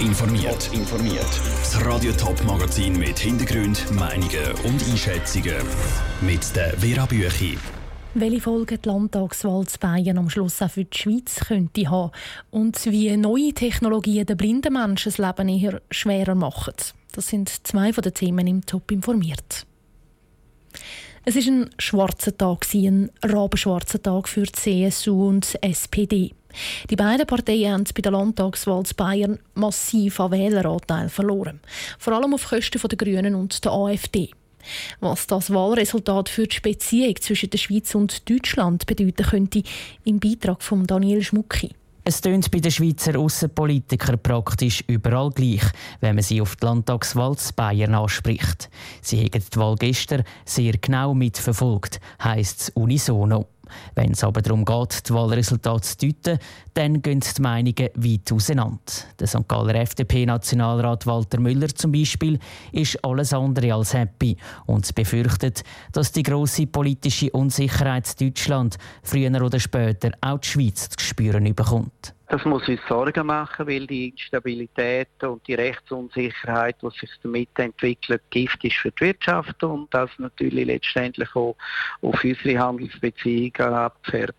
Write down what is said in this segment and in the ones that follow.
informiert. informiert. Das Radio Top Magazin mit Hintergrund, Meinungen und Einschätzungen mit der Vera Büchi. Welche Folgen die Landtagswahl zu Bayern am Schluss auch für die Schweiz könnte haben und wie neue Technologien den blinden Menschen das Leben eher schwerer machen. Das sind zwei von den Themen im Top informiert. Es ist ein schwarzer Tag, ein rabenschwarzer Tag für die CSU und die SPD. Die beiden Parteien haben bei der Landtagswahl zu Bayern massiv an Wähleranteil verloren. Vor allem auf Kosten der Grünen und der AfD. Was das Wahlresultat für die Beziehung zwischen der Schweiz und Deutschland bedeuten könnte, im Beitrag von Daniel Schmucki. Es tönt bei den Schweizer Außenpolitikern praktisch überall gleich, wenn man sie auf die Landtagswahl zu Bayern anspricht. Sie haben die Wahl gestern sehr genau mitverfolgt, heisst es unisono. Wenn es aber darum geht, die Wahlresultate zu deuten, dann gehen die Meinungen weit auseinander. Der St. Galler FDP-Nationalrat Walter Müller zum Beispiel ist alles andere als happy und befürchtet, dass die große politische Unsicherheit Deutschland früher oder später auch die Schweiz zu spüren bekommt. Das muss uns Sorgen machen, weil die Instabilität und die Rechtsunsicherheit, die sich damit entwickelt, Gift ist für die Wirtschaft und das natürlich letztendlich auch auf unsere Handelsbeziehungen abfährt.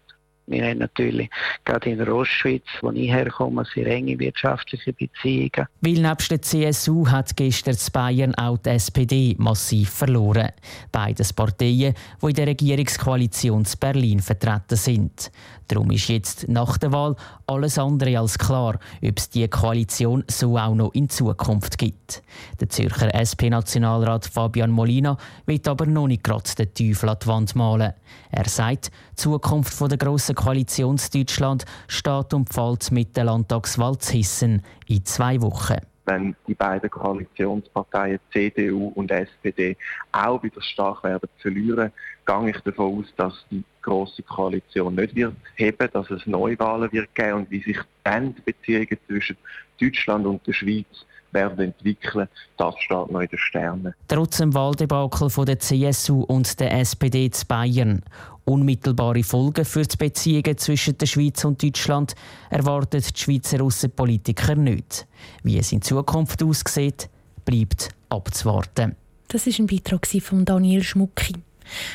Wir haben natürlich gerade in der Ostschweiz, wo ich herkomme, sehr enge wirtschaftliche Beziehungen. Weil nebst der CSU hat gestern in Bayern auch die SPD massiv verloren. Beides Parteien, die in der Regierungskoalition zu Berlin vertreten sind. Darum ist jetzt nach der Wahl alles andere als klar, ob es diese Koalition so auch noch in Zukunft gibt. Der Zürcher SP-Nationalrat Fabian Molina wird aber noch nicht gerade den Teufel an die Wand malen. Er sagt, die Zukunft der grossen Koalition Deutschland steht und fällt mit der Landtagswahl Hissen in zwei Wochen wenn die beiden Koalitionsparteien CDU und SPD auch wieder stark werden verlieren, gehe ich davon aus, dass die große Koalition nicht wird heben, dass es Neuwahlen wird geben und wie sich dann die Beziehungen zwischen Deutschland und der Schweiz werden entwickeln, das steht noch in den Sternen. Trotz dem Wahldebakel von der CSU und der SPD zu Bayern Unmittelbare Folgen für die Beziehungen zwischen der Schweiz und Deutschland erwartet die Schweizer Außenpolitiker nicht. Wie es in Zukunft aussieht, bleibt abzuwarten. Das ist ein Beitrag von Daniel Schmucki.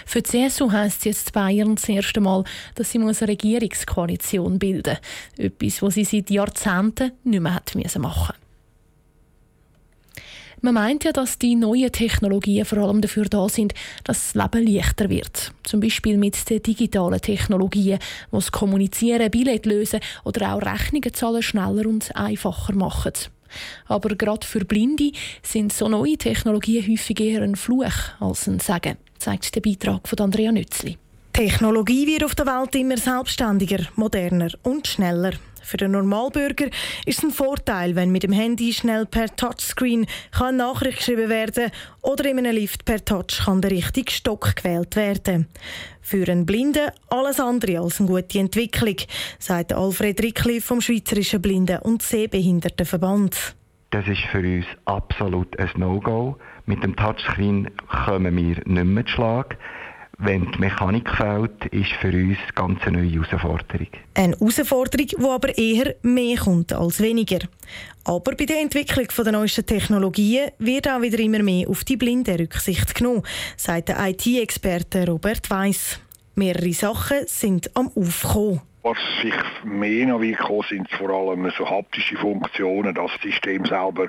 Für die CSU heisst es jetzt Bayern das erste Mal, dass sie eine Regierungskoalition bilden muss. Etwas, was sie seit Jahrzehnten nicht mehr machen musste. Man meint ja, dass die neuen Technologien vor allem dafür da sind, dass das Leben leichter wird. Zum Beispiel mit den digitalen Technologien, die das Kommunizieren, Billett lösen oder auch Rechnungen zahlen schneller und einfacher machen. Aber gerade für Blinde sind so neue Technologien häufig eher ein Fluch als ein Segen, zeigt der Beitrag von Andrea Nützli. Technologie wird auf der Welt immer selbstständiger, moderner und schneller. Für den Normalbürger ist es ein Vorteil, wenn mit dem Handy schnell per Touchscreen kann Nachricht geschrieben werden oder in einem Lift per Touch kann der richtige Stock gewählt werden. Für einen Blinden alles andere als eine gute Entwicklung, sagt Alfred Rickli vom Schweizerischen Blinden- und Sehbehindertenverband. Das ist für uns absolut ein No-Go. Mit dem Touchscreen kommen wir nicht mehr zu Schlag. Wenn die Mechanik fehlt, ist für uns ganz eine neue Herausforderung. Eine Herausforderung, die aber eher mehr kommt als weniger. Aber bei der Entwicklung der neuesten Technologien wird auch wieder immer mehr auf die Blinde Rücksicht genommen, sagt der IT-Experte Robert Weiss. Mehrere Sachen sind am Aufkommen. Was sich mehr noch wie sind vor allem so haptische Funktionen, dass das System selber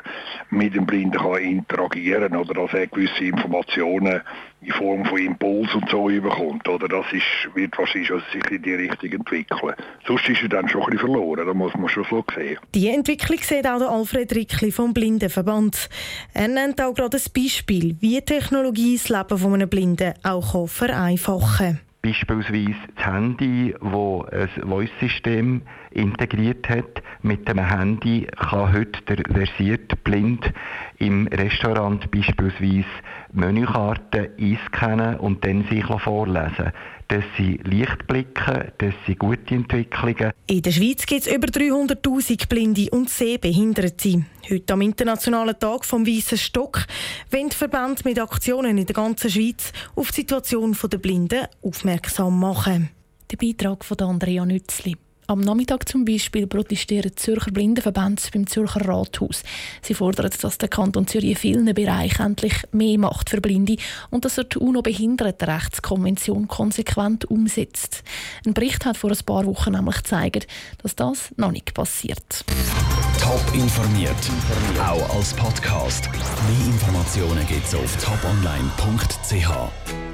mit dem Blinden kann interagieren oder dass er gewisse Informationen in Form von Impuls und so überkommt. Oder das ist, wird wahrscheinlich also sich in die Richtung entwickeln. Sonst ist er dann schon ein bisschen verloren, das muss man schon so sehen. Die Entwicklung sieht auch der Alfred Rickli vom Blindenverband. Er nennt auch gerade ein Beispiel, wie Technologie das Leben von einem Blinden auch vereinfachen kann. Beispielsweise Handy, wo ein Voice-System integriert hat. Mit dem Handy kann heute der versierte Blind im Restaurant beispielsweise Menükarten einscannen und dann sich vorlesen das sind Lichtblicke, das sind gute Entwicklungen. In der Schweiz gibt es über 300'000 Blinde und Sehbehinderte. Heute am Internationalen Tag vom Weißen Stock wollen Verbände mit Aktionen in der ganzen Schweiz auf die Situation der Blinden aufmerksam machen. Der Beitrag von Andrea Nützli. Am Nachmittag zum Beispiel protestieren Zürcher Blindenverbände beim Zürcher Rathaus. Sie fordern, dass der Kanton Zürich in vielen Bereichen endlich mehr macht für Blinde und dass er die UNO-Behindertenrechtskonvention konsequent umsetzt. Ein Bericht hat vor ein paar Wochen nämlich gezeigt, dass das noch nicht passiert. Top informiert, auch als Podcast. Mehr Informationen gibt es auf toponline.ch.